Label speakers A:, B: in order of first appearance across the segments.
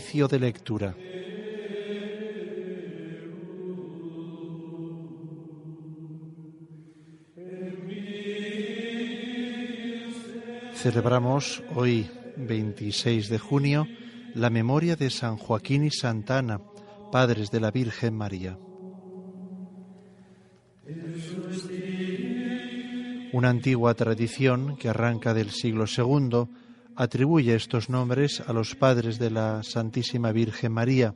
A: De lectura. Celebramos hoy, 26 de junio, la memoria de San Joaquín y Santa Ana, padres de la Virgen María. Una antigua tradición que arranca del siglo II atribuye estos nombres a los padres de la Santísima Virgen María.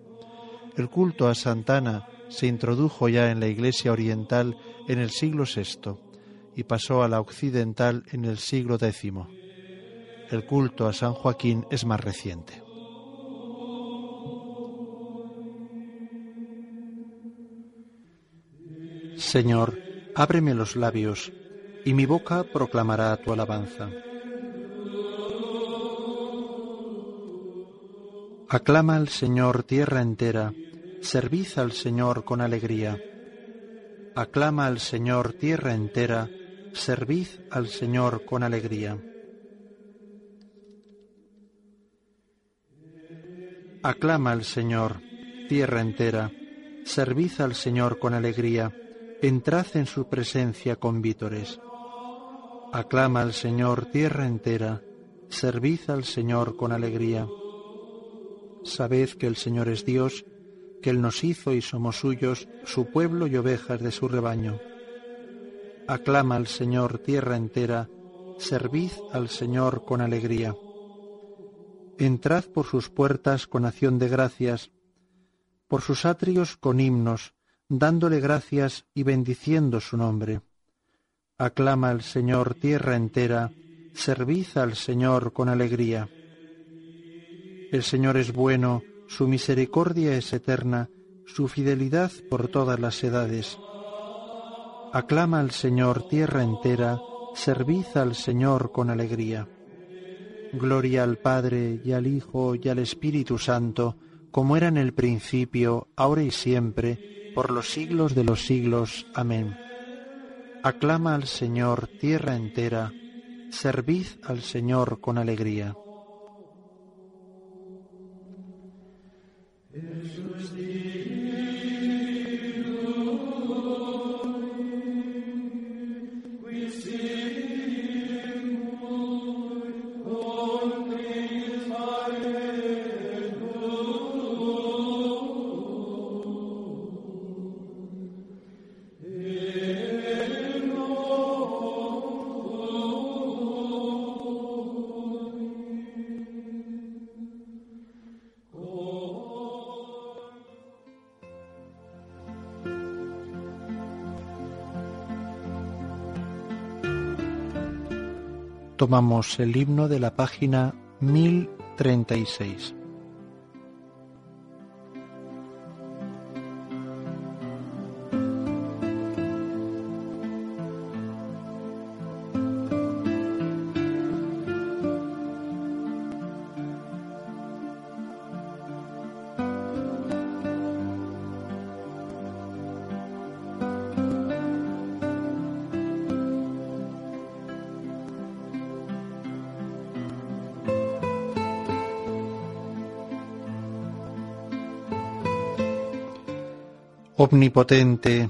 A: El culto a Santana se introdujo ya en la Iglesia Oriental en el siglo VI y pasó a la occidental en el siglo X. El culto a San Joaquín es más reciente. Señor, ábreme los labios, y mi boca proclamará tu alabanza. Aclama al Señor tierra entera, servid al Señor con alegría. Aclama al Señor tierra entera, servid al Señor con alegría. Aclama al Señor, tierra entera, servid al Señor con alegría, entrad en su presencia con vítores. Aclama al Señor, tierra entera, servid al Señor con alegría. Sabed que el Señor es Dios, que Él nos hizo y somos suyos, su pueblo y ovejas de su rebaño. Aclama al Señor, tierra entera, servid al Señor con alegría. Entrad por sus puertas con acción de gracias, por sus atrios con himnos, dándole gracias y bendiciendo su nombre. Aclama al Señor tierra entera, servid al Señor con alegría. El Señor es bueno, su misericordia es eterna, su fidelidad por todas las edades. Aclama al Señor tierra entera, servid al Señor con alegría. Gloria al Padre y al Hijo y al Espíritu Santo, como era en el principio, ahora y siempre, por los siglos de los siglos. Amén. Aclama al Señor tierra entera, servid al Señor con alegría. Is tomamos el himno de la página 1036. Omnipotente,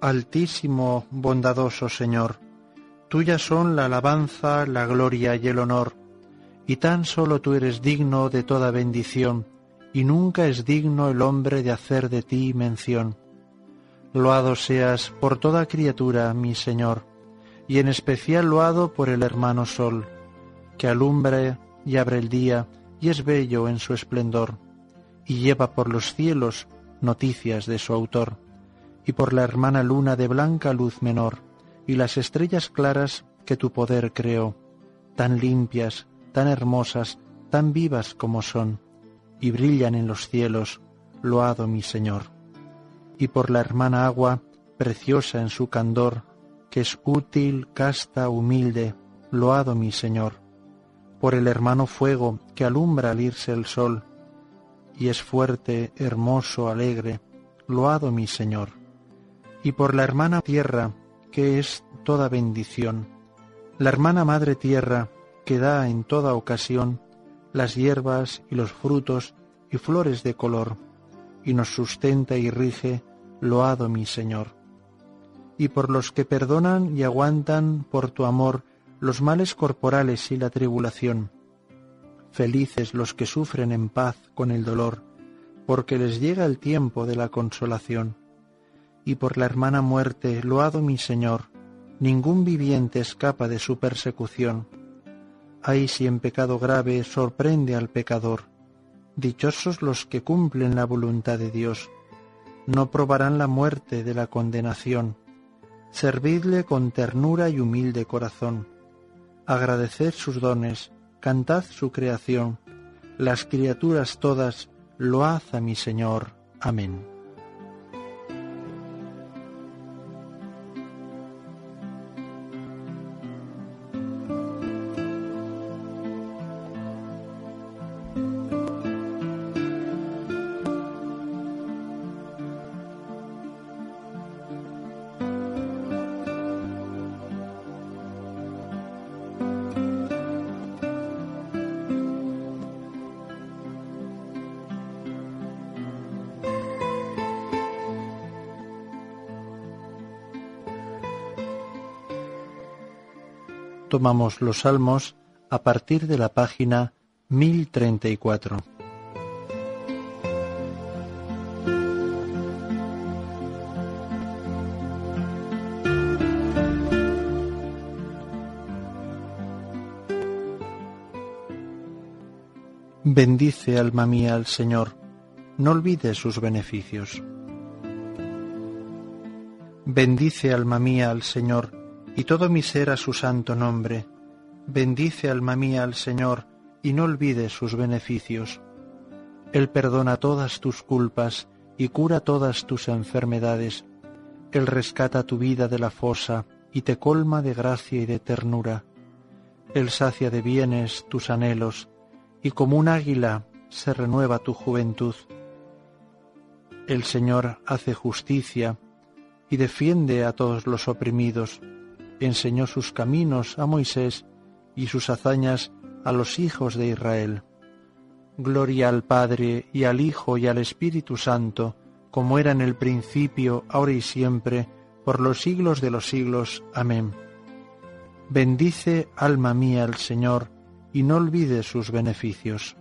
A: altísimo, bondadoso Señor, tuyas son la alabanza, la gloria y el honor, y tan solo tú eres digno de toda bendición, y nunca es digno el hombre de hacer de ti mención. Loado seas por toda criatura, mi Señor, y en especial loado por el hermano Sol, que alumbra y abre el día y es bello en su esplendor, y lleva por los cielos noticias de su autor, y por la hermana luna de blanca luz menor, y las estrellas claras que tu poder creó, tan limpias, tan hermosas, tan vivas como son, y brillan en los cielos, loado mi Señor. Y por la hermana agua, preciosa en su candor, que es útil, casta, humilde, loado mi Señor. Por el hermano fuego que alumbra al irse el sol, y es fuerte, hermoso, alegre, loado mi Señor. Y por la hermana tierra, que es toda bendición, la hermana madre tierra, que da en toda ocasión las hierbas y los frutos y flores de color, y nos sustenta y rige, loado mi Señor. Y por los que perdonan y aguantan por tu amor los males corporales y la tribulación, Felices los que sufren en paz con el dolor, porque les llega el tiempo de la consolación. Y por la hermana muerte, loado mi Señor, ningún viviente escapa de su persecución. Ay si en pecado grave sorprende al pecador. Dichosos los que cumplen la voluntad de Dios. No probarán la muerte de la condenación. Servidle con ternura y humilde corazón. Agradeced sus dones, cantad su creación, las criaturas todas, load a mi Señor. Amén. Tomamos los salmos a partir de la página 1034. Bendice alma mía al Señor, no olvides sus beneficios. Bendice alma mía al Señor, y todo mi ser a su santo nombre. Bendice alma mía al Señor, y no olvides sus beneficios. Él perdona todas tus culpas y cura todas tus enfermedades. Él rescata tu vida de la fosa y te colma de gracia y de ternura. Él sacia de bienes tus anhelos, y como un águila se renueva tu juventud. El Señor hace justicia y defiende a todos los oprimidos enseñó sus caminos a Moisés y sus hazañas a los hijos de Israel. Gloria al Padre y al Hijo y al Espíritu Santo, como era en el principio, ahora y siempre, por los siglos de los siglos. Amén. Bendice, alma mía, al Señor, y no olvides sus beneficios.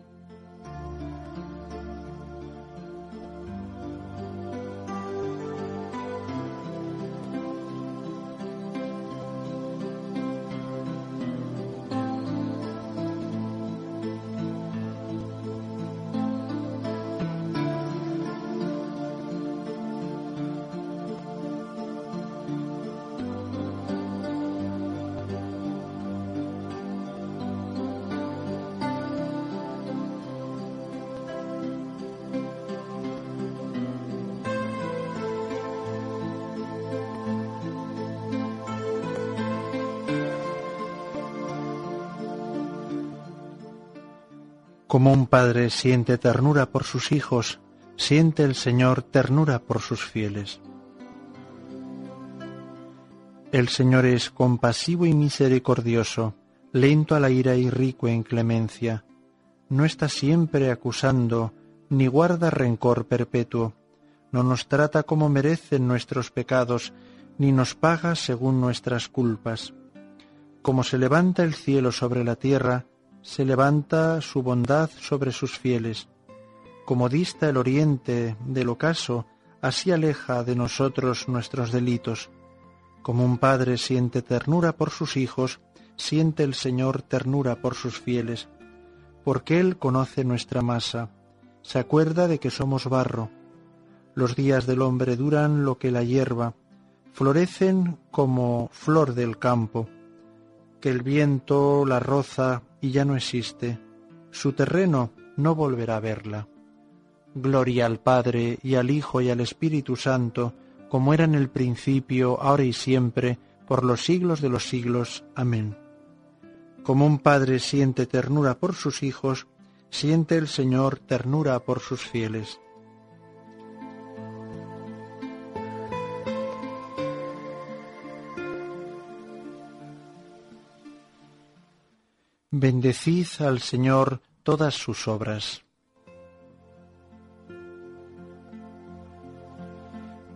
A: Como un padre siente ternura por sus hijos, siente el Señor ternura por sus fieles. El Señor es compasivo y misericordioso, lento a la ira y rico en clemencia. No está siempre acusando, ni guarda rencor perpetuo. No nos trata como merecen nuestros pecados, ni nos paga según nuestras culpas. Como se levanta el cielo sobre la tierra, se levanta su bondad sobre sus fieles. Como dista el oriente del ocaso, así aleja de nosotros nuestros delitos. Como un padre siente ternura por sus hijos, siente el Señor ternura por sus fieles. porque Él conoce nuestra masa, se acuerda de que somos barro. Los días del hombre duran lo que la hierba, florecen como flor del campo, que el viento la roza y ya no existe, su terreno no volverá a verla. Gloria al Padre y al Hijo y al Espíritu Santo, como era en el principio, ahora y siempre, por los siglos de los siglos. Amén. Como un padre siente ternura por sus hijos, siente el Señor ternura por sus fieles. Bendecid al Señor todas sus obras.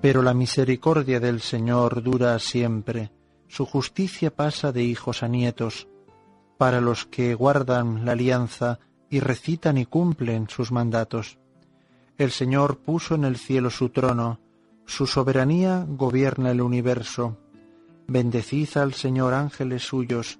A: Pero la misericordia del Señor dura siempre, su justicia pasa de hijos a nietos, para los que guardan la alianza y recitan y cumplen sus mandatos. El Señor puso en el cielo su trono, su soberanía gobierna el universo. Bendecid al Señor ángeles suyos,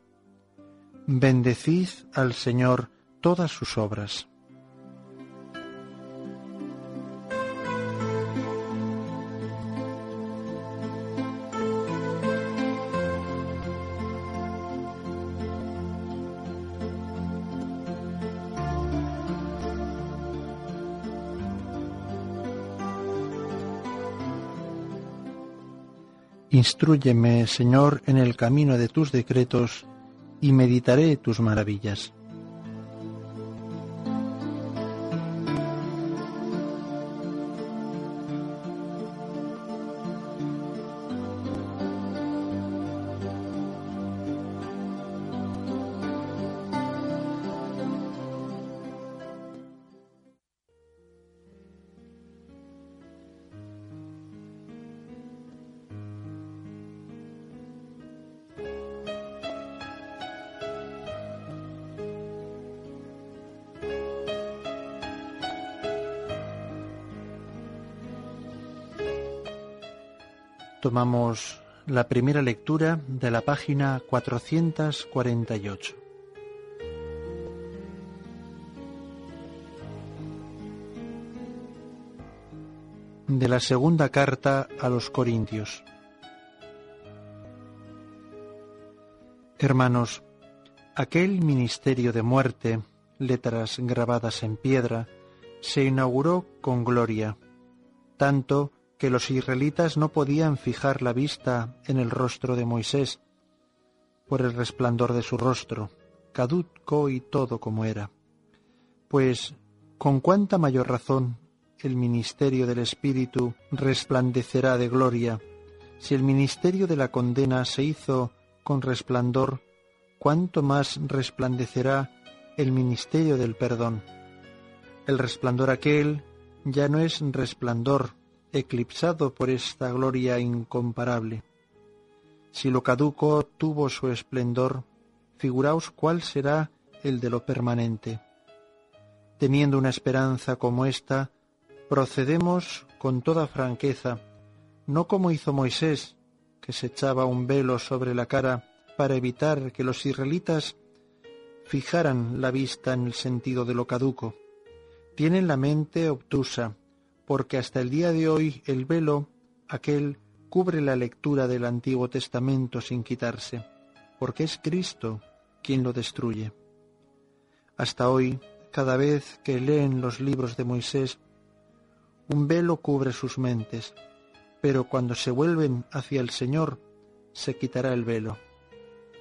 A: Bendecid al Señor todas sus obras. Instrúyeme, Señor, en el camino de tus decretos, y meditaré tus maravillas. Tomamos la primera lectura de la página 448. De la segunda carta a los Corintios. Hermanos, aquel ministerio de muerte, letras grabadas en piedra, se inauguró con gloria, tanto que los israelitas no podían fijar la vista en el rostro de Moisés por el resplandor de su rostro, caduco y todo como era. Pues, con cuánta mayor razón el ministerio del Espíritu resplandecerá de gloria, si el ministerio de la condena se hizo con resplandor, cuánto más resplandecerá el ministerio del perdón. El resplandor aquel ya no es resplandor eclipsado por esta gloria incomparable. Si lo caduco tuvo su esplendor, figuraos cuál será el de lo permanente. Teniendo una esperanza como esta, procedemos con toda franqueza, no como hizo Moisés, que se echaba un velo sobre la cara para evitar que los israelitas fijaran la vista en el sentido de lo caduco. Tienen la mente obtusa, porque hasta el día de hoy el velo, aquel, cubre la lectura del Antiguo Testamento sin quitarse, porque es Cristo quien lo destruye. Hasta hoy, cada vez que leen los libros de Moisés, un velo cubre sus mentes, pero cuando se vuelven hacia el Señor, se quitará el velo.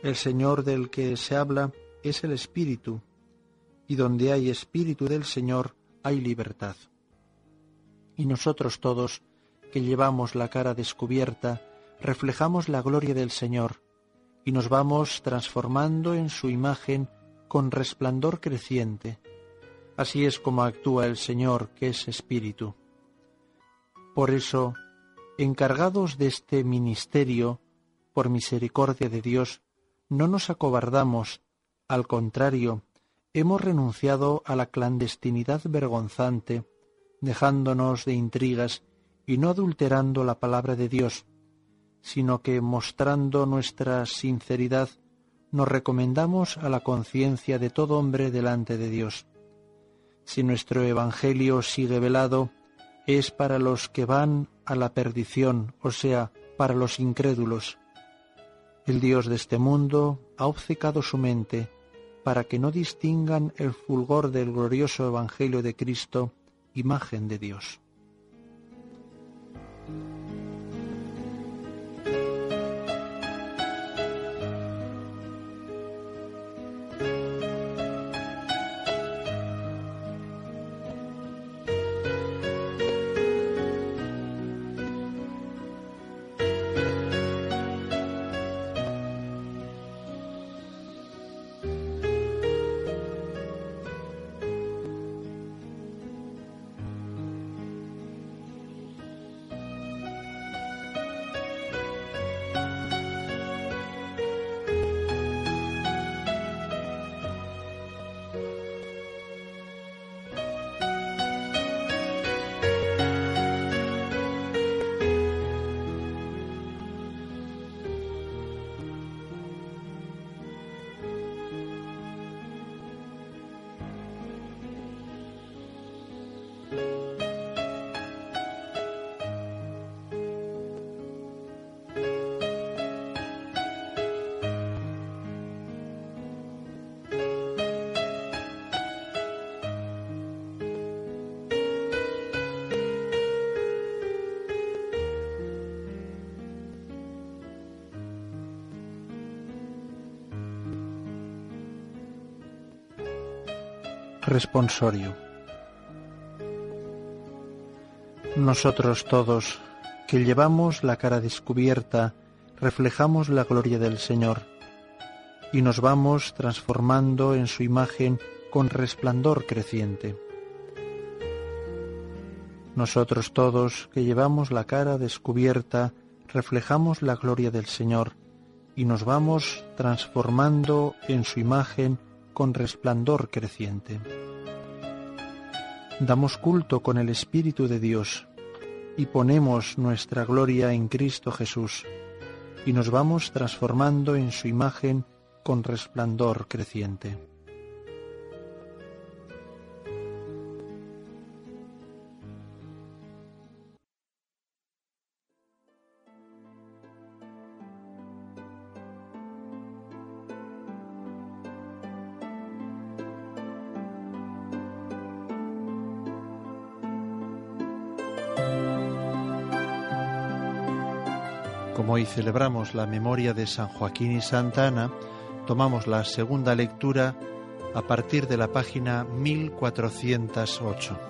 A: El Señor del que se habla es el Espíritu, y donde hay Espíritu del Señor hay libertad y nosotros todos, que llevamos la cara descubierta, reflejamos la gloria del Señor, y nos vamos transformando en su imagen con resplandor creciente. Así es como actúa el Señor, que es Espíritu. Por eso, encargados de este ministerio, por misericordia de Dios, no nos acobardamos, al contrario, hemos renunciado a la clandestinidad vergonzante, dejándonos de intrigas y no adulterando la palabra de Dios, sino que mostrando nuestra sinceridad, nos recomendamos a la conciencia de todo hombre delante de Dios. Si nuestro Evangelio sigue velado, es para los que van a la perdición, o sea, para los incrédulos. El Dios de este mundo ha obcecado su mente para que no distingan el fulgor del glorioso Evangelio de Cristo, imagen de Dios. Responsorio. Nosotros todos, que llevamos la cara descubierta, reflejamos la gloria del Señor y nos vamos transformando en su imagen con resplandor creciente. Nosotros todos, que llevamos la cara descubierta, reflejamos la gloria del Señor y nos vamos transformando en su imagen con resplandor creciente. Damos culto con el Espíritu de Dios y ponemos nuestra gloria en Cristo Jesús y nos vamos transformando en su imagen con resplandor creciente. Como hoy celebramos la memoria de San Joaquín y Santa Ana, tomamos la segunda lectura a partir de la página 1408.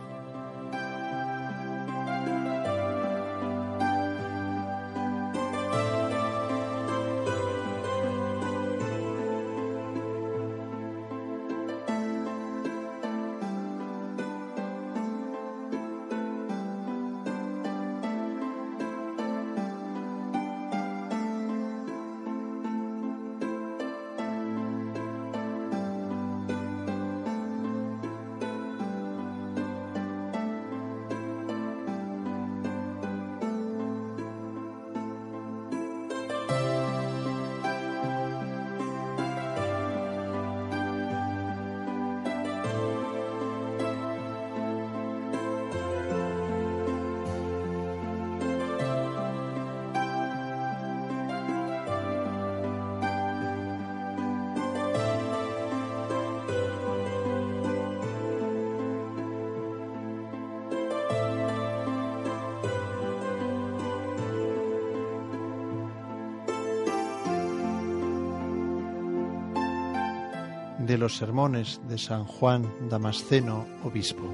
A: De los sermones de San Juan Damasceno, obispo.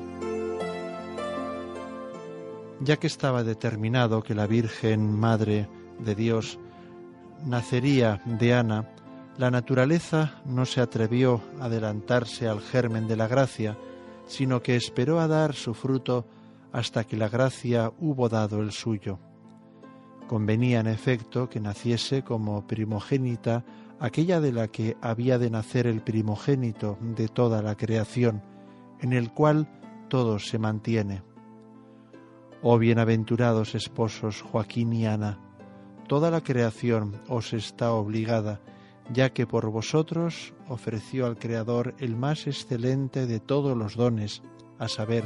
A: Ya que estaba determinado que la Virgen Madre de Dios nacería de Ana, La naturaleza no se atrevió a adelantarse al germen de la gracia, sino que esperó a dar su fruto hasta que la gracia hubo dado el suyo. Convenía en efecto que naciese como primogénita aquella de la que había de nacer el primogénito de toda la creación, en el cual todo se mantiene. Oh bienaventurados esposos Joaquín y Ana, toda la creación os está obligada, ya que por vosotros ofreció al Creador el más excelente de todos los dones, a saber,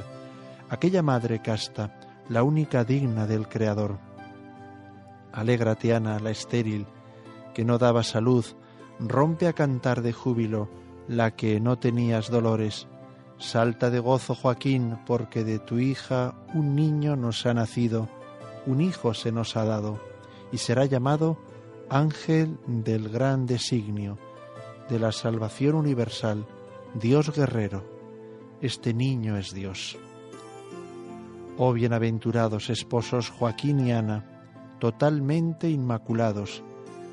A: aquella madre casta, la única digna del Creador. Alégrate, Ana, la estéril, que no daba salud, rompe a cantar de júbilo, la que no tenías dolores. Salta de gozo, Joaquín, porque de tu hija un niño nos ha nacido, un hijo se nos ha dado, y será llamado Ángel del gran designio, de la salvación universal, Dios guerrero. Este niño es Dios. Oh bienaventurados esposos Joaquín y Ana, totalmente inmaculados,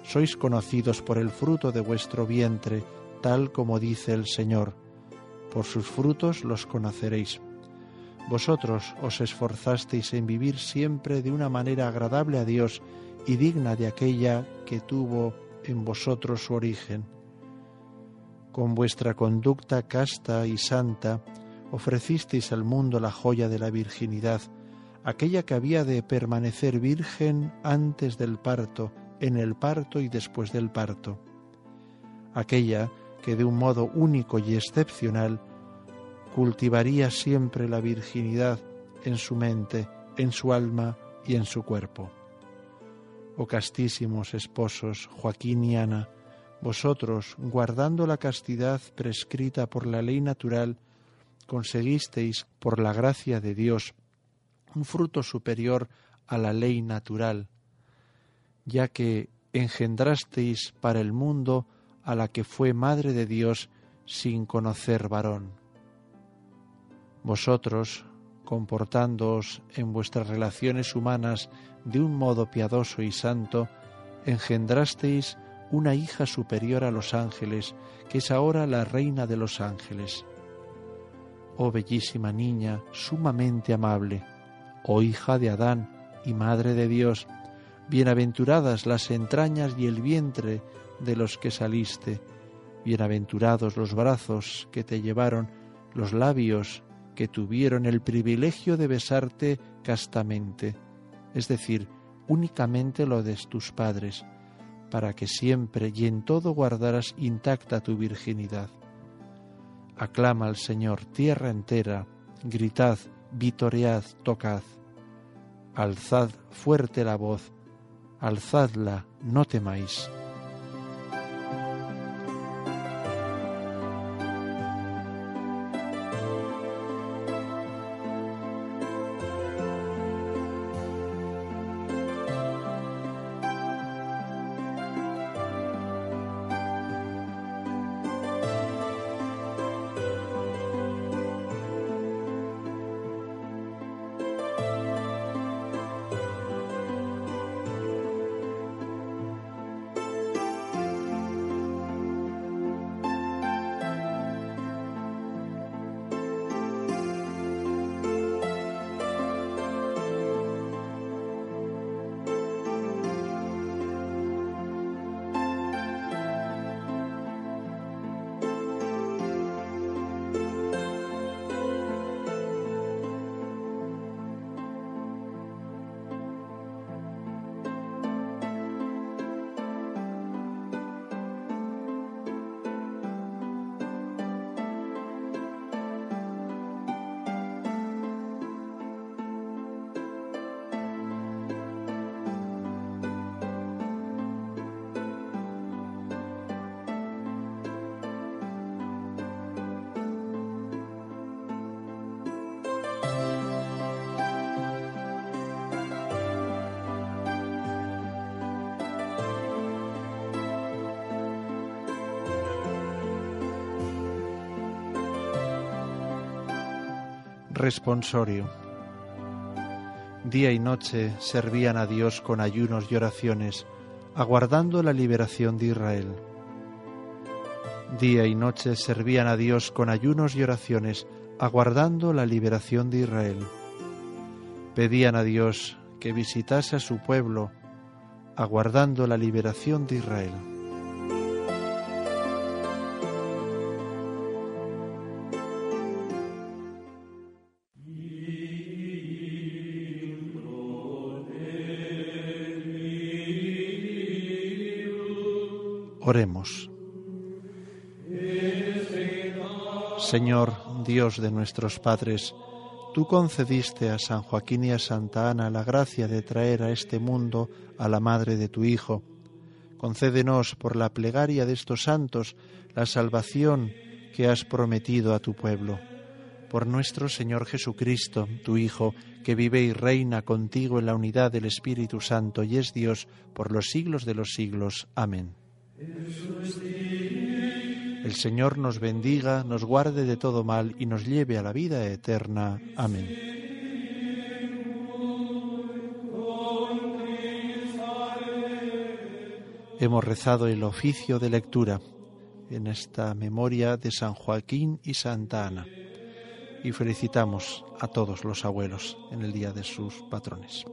A: sois conocidos por el fruto de vuestro vientre, tal como dice el Señor. Por sus frutos los conoceréis. Vosotros os esforzasteis en vivir siempre de una manera agradable a Dios y digna de aquella que tuvo en vosotros su origen. Con vuestra conducta casta y santa, ofrecisteis al mundo la joya de la virginidad, aquella que había de permanecer virgen antes del parto, en el parto y después del parto, aquella que de un modo único y excepcional cultivaría siempre la virginidad en su mente, en su alma y en su cuerpo. Oh castísimos esposos, Joaquín y Ana, vosotros, guardando la castidad prescrita por la ley natural, conseguisteis, por la gracia de Dios, un fruto superior a la ley natural, ya que engendrasteis para el mundo a la que fue Madre de Dios sin conocer varón. Vosotros, comportándoos en vuestras relaciones humanas de un modo piadoso y santo, engendrasteis una hija superior a los ángeles, que es ahora la reina de los ángeles. Oh bellísima niña, sumamente amable, oh hija de Adán y madre de Dios, bienaventuradas las entrañas y el vientre de los que saliste, bienaventurados los brazos que te llevaron, los labios que tuvieron el privilegio de besarte castamente, es decir, únicamente lo de tus padres, para que siempre y en todo guardaras intacta tu virginidad. Aclama al Señor tierra entera, gritad, vitoread, tocad. Alzad fuerte la voz, alzadla, no temáis. Responsorio. Día y noche servían a Dios con ayunos y oraciones, aguardando la liberación de Israel. Día y noche servían a Dios con ayunos y oraciones, aguardando la liberación de Israel. Pedían a Dios que visitase a su pueblo, aguardando la liberación de Israel. Oremos. Señor, Dios de nuestros padres, tú concediste a San Joaquín y a Santa Ana la gracia de traer a este mundo a la madre de tu Hijo. Concédenos por la plegaria de estos santos la salvación que has prometido a tu pueblo. Por nuestro Señor Jesucristo, tu Hijo, que vive y reina contigo en la unidad del Espíritu Santo y es Dios por los siglos de los siglos. Amén. El Señor nos bendiga, nos guarde de todo mal y nos lleve a la vida eterna. Amén. Hemos rezado el oficio de lectura en esta memoria de San Joaquín y Santa Ana y felicitamos a todos los abuelos en el día de sus patrones.